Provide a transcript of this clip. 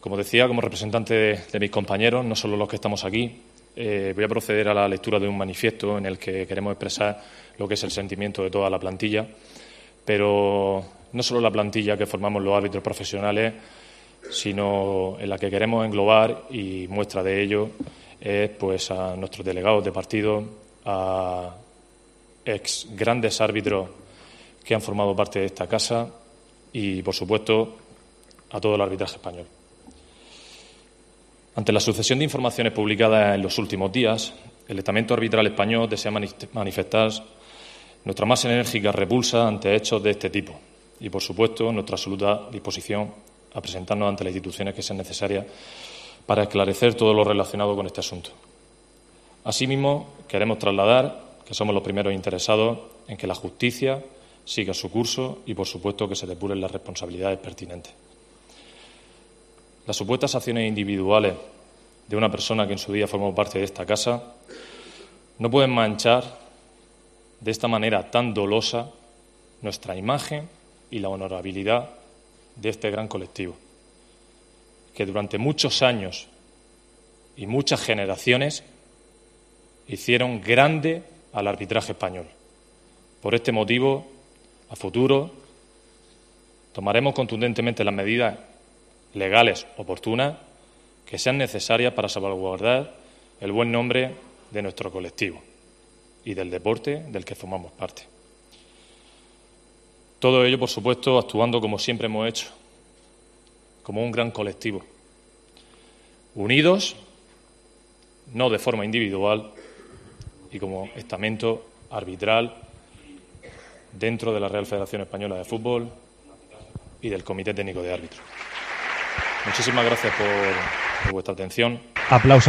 Como decía, como representante de, mis compañeros, no solo los que estamos aquí, eh, voy a proceder a la lectura de un manifiesto en el que queremos expresar lo que es el sentimiento de toda la plantilla, pero no solo la plantilla que formamos los árbitros profesionales, sino en la que queremos englobar y muestra de ello es pues a nuestros delegados de partido, a ex grandes árbitros que han formado parte de esta casa y, por supuesto, a todo el arbitraje español. Ante la sucesión de informaciones publicadas en los últimos días, el estamento arbitral español desea manifestar nuestra más enérgica repulsa ante hechos de este tipo y, por supuesto, nuestra absoluta disposición a presentarnos ante las instituciones que sean necesarias para esclarecer todo lo relacionado con este asunto. Asimismo, queremos trasladar que somos los primeros interesados en que la justicia siga su curso y, por supuesto, que se depuren las responsabilidades pertinentes. Las supuestas acciones individuales de una persona que en su día formó parte de esta casa no pueden manchar de esta manera tan dolosa nuestra imagen y la honorabilidad de este gran colectivo, que durante muchos años y muchas generaciones hicieron grande al arbitraje español. Por este motivo, a futuro, tomaremos contundentemente las medidas legales oportunas que sean necesarias para salvaguardar el buen nombre de nuestro colectivo y del deporte del que formamos parte. Todo ello, por supuesto, actuando como siempre hemos hecho, como un gran colectivo, unidos, no de forma individual, y como estamento arbitral dentro de la Real Federación Española de Fútbol y del Comité Técnico de Árbitros. Muchísimas gracias por, vuestra atención. Aplausos.